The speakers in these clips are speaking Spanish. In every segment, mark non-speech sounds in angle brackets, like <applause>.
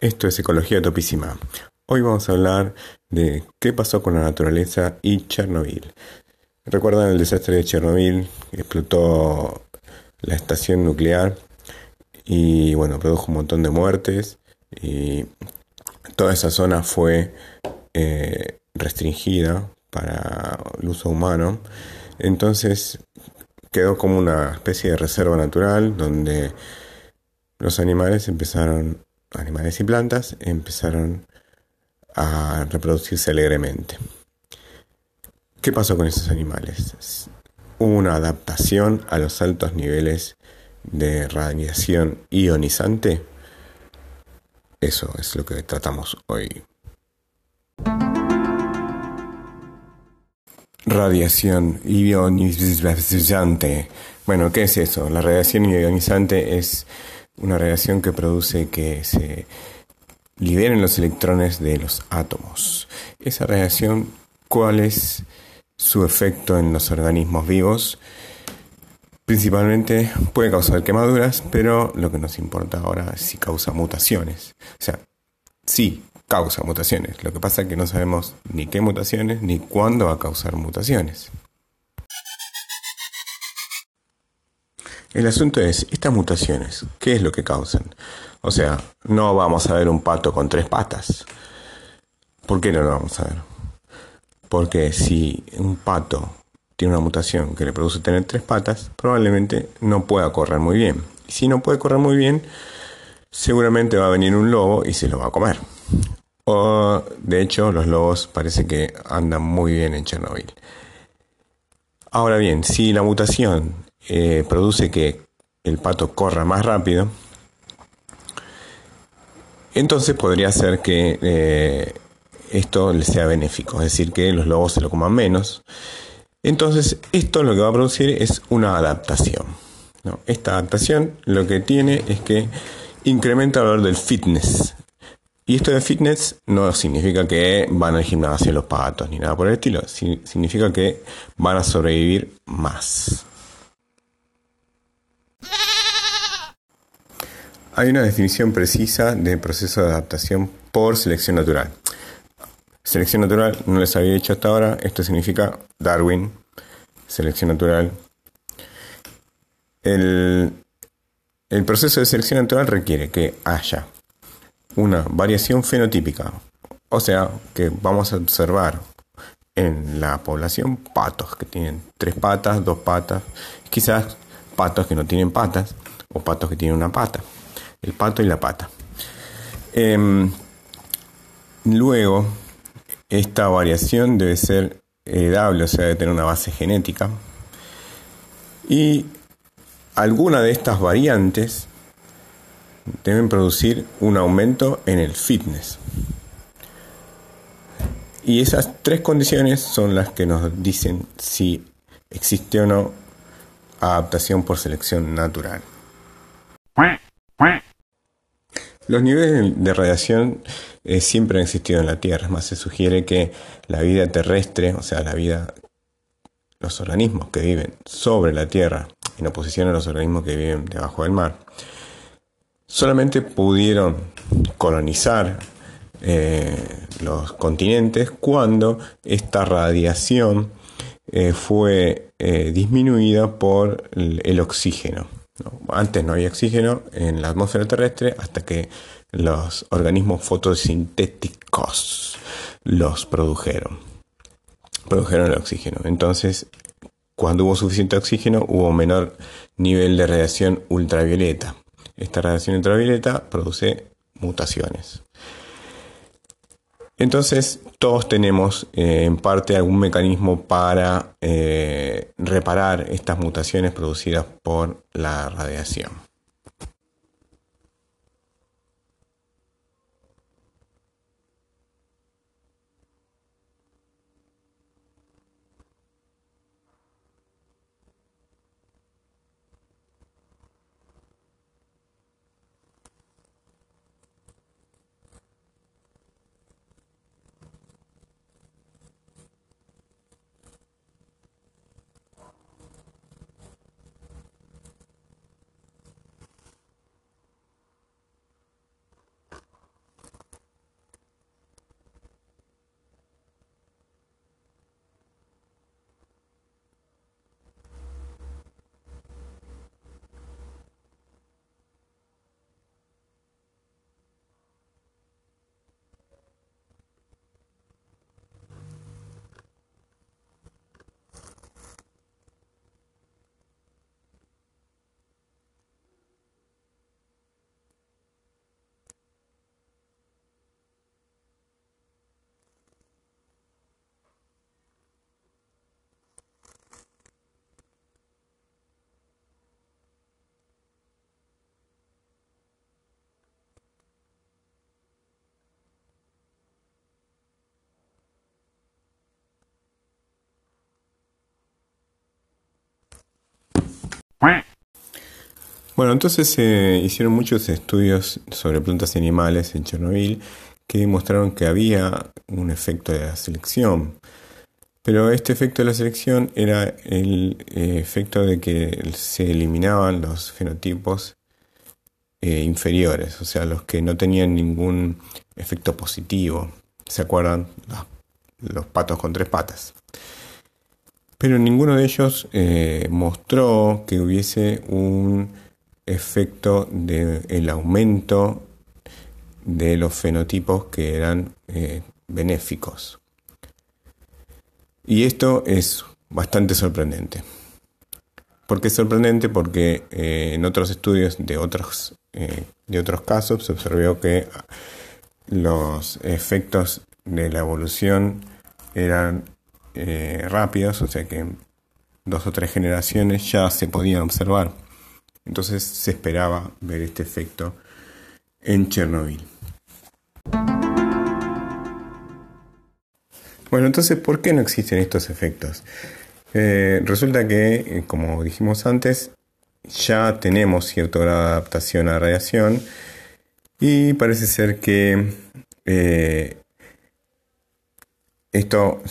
Esto es Ecología Topísima. Hoy vamos a hablar de qué pasó con la naturaleza y Chernobyl. ¿Recuerdan el desastre de Chernobyl? Explotó la estación nuclear y bueno, produjo un montón de muertes y toda esa zona fue eh, restringida para el uso humano. Entonces quedó como una especie de reserva natural donde los animales empezaron animales y plantas empezaron a reproducirse alegremente. ¿Qué pasó con esos animales? Una adaptación a los altos niveles de radiación ionizante. Eso es lo que tratamos hoy. Radiación ionizante. Bueno, ¿qué es eso? La radiación ionizante es una reacción que produce que se liberen los electrones de los átomos. Esa reacción, ¿cuál es su efecto en los organismos vivos? Principalmente puede causar quemaduras, pero lo que nos importa ahora es si causa mutaciones. O sea, sí, causa mutaciones. Lo que pasa es que no sabemos ni qué mutaciones ni cuándo va a causar mutaciones. El asunto es, estas mutaciones, ¿qué es lo que causan? O sea, no vamos a ver un pato con tres patas. ¿Por qué no lo vamos a ver? Porque si un pato tiene una mutación que le produce tener tres patas, probablemente no pueda correr muy bien. Y si no puede correr muy bien, seguramente va a venir un lobo y se lo va a comer. O, de hecho, los lobos parece que andan muy bien en Chernobyl. Ahora bien, si la mutación eh, produce que el pato corra más rápido, entonces podría ser que eh, esto le sea benéfico, es decir, que los lobos se lo coman menos. Entonces, esto lo que va a producir es una adaptación. Esta adaptación lo que tiene es que incrementa el valor del fitness. Y esto de fitness no significa que van al gimnasio los patos ni nada por el estilo, significa que van a sobrevivir más. Hay una definición precisa de proceso de adaptación por selección natural. Selección natural no les había dicho hasta ahora, esto significa Darwin, selección natural. El, el proceso de selección natural requiere que haya una variación fenotípica, o sea, que vamos a observar en la población patos que tienen tres patas, dos patas, quizás patos que no tienen patas o patos que tienen una pata el pato y la pata. Em, luego, esta variación debe ser heredable, o sea, debe tener una base genética. Y alguna de estas variantes deben producir un aumento en el fitness. Y esas tres condiciones son las que nos dicen si existe o no adaptación por selección natural. Los niveles de radiación eh, siempre han existido en la Tierra, más, se sugiere que la vida terrestre, o sea, la vida, los organismos que viven sobre la Tierra, en oposición a los organismos que viven debajo del mar, solamente pudieron colonizar eh, los continentes cuando esta radiación eh, fue disminuida por el oxígeno. Antes no había oxígeno en la atmósfera terrestre hasta que los organismos fotosintéticos los produjeron. Produjeron el oxígeno. Entonces, cuando hubo suficiente oxígeno, hubo menor nivel de radiación ultravioleta. Esta radiación ultravioleta produce mutaciones. Entonces, todos tenemos eh, en parte algún mecanismo para eh, reparar estas mutaciones producidas por la radiación. Bueno, entonces se hicieron muchos estudios sobre plantas y animales en Chernobyl que demostraron que había un efecto de la selección. Pero este efecto de la selección era el eh, efecto de que se eliminaban los fenotipos eh, inferiores, o sea, los que no tenían ningún efecto positivo. ¿Se acuerdan? Los, patos con tres patas. Pero ninguno de ellos eh, mostró que hubiese un efecto del aumento de los fenotipos que eran eh, benéficos. Y esto es bastante sorprendente. ¿Por qué es sorprendente? Porque eh, en otros estudios de otros, de otros casos se observó que los efectos de la evolución eran rápidos, o sea que dos o tres generaciones ya se podían observar. Entonces se esperaba ver este efecto en Chernobyl. Bueno, entonces, ¿por qué no existen estos efectos? Eh, resulta que, eh, como dijimos antes, ya tenemos cierto grado de adaptación a radiación y parece ser que eh, esto,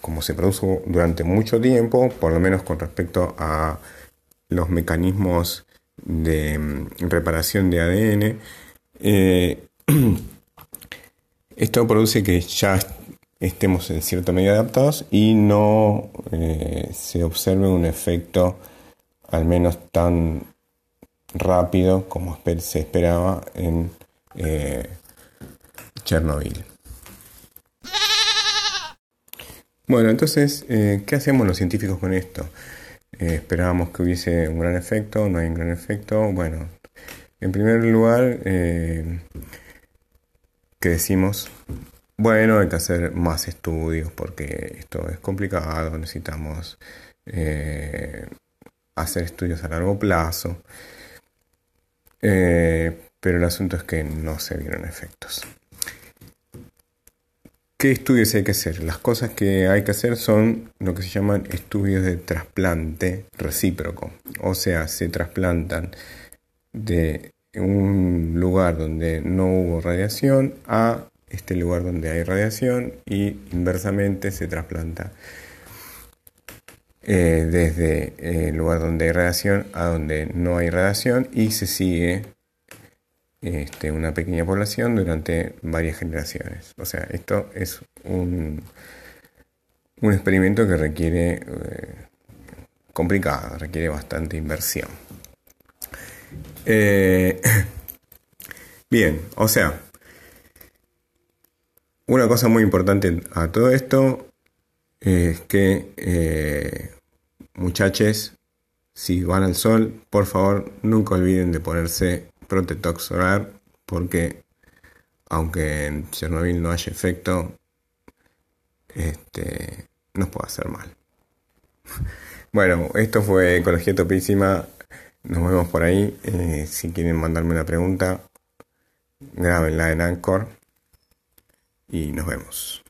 como se produjo durante mucho tiempo, por lo menos con respecto a los mecanismos de mm, reparación de ADN, eh, <clears throat> esto produce que ya estemos en cierta medida adaptados y no eh, se observe un efecto al menos tan rápido como se esperaba en eh, Chernobyl. Bueno, entonces, ¿qué hacemos los científicos con esto? Eh, esperábamos que hubiese un gran efecto, no hay un gran efecto. Bueno, en primer lugar, eh, que decimos, bueno, hay que hacer más estudios porque esto es complicado, necesitamos eh, hacer estudios a largo plazo. pero el asunto es que no se vieron efectos. ¿Qué estudios hay que hacer? Las cosas que hay que hacer son lo que se llaman estudios de trasplante recíproco. O sea, se trasplantan de un lugar donde no hubo radiación a este lugar donde hay radiación y inversamente se trasplanta eh, desde el lugar donde hay radiación a donde no hay radiación y se sigue este, una pequeña población durante varias generaciones. O sea, esto es un, un experimento que requiere eh, complicado, requiere bastante inversión. Eh, <coughs> bien, o sea, una cosa muy importante a todo esto es que eh, muchachos, si van al sol, por favor nunca olviden de ponerse protector solar porque aunque en Chernobyl no haya efecto, este, nos puede hacer mal. <laughs> Bueno, esto fue Ecología Topísima. Nos vemos por ahí. Eh, si quieren mandarme una pregunta, grábenla en Anchor. Y nos vemos.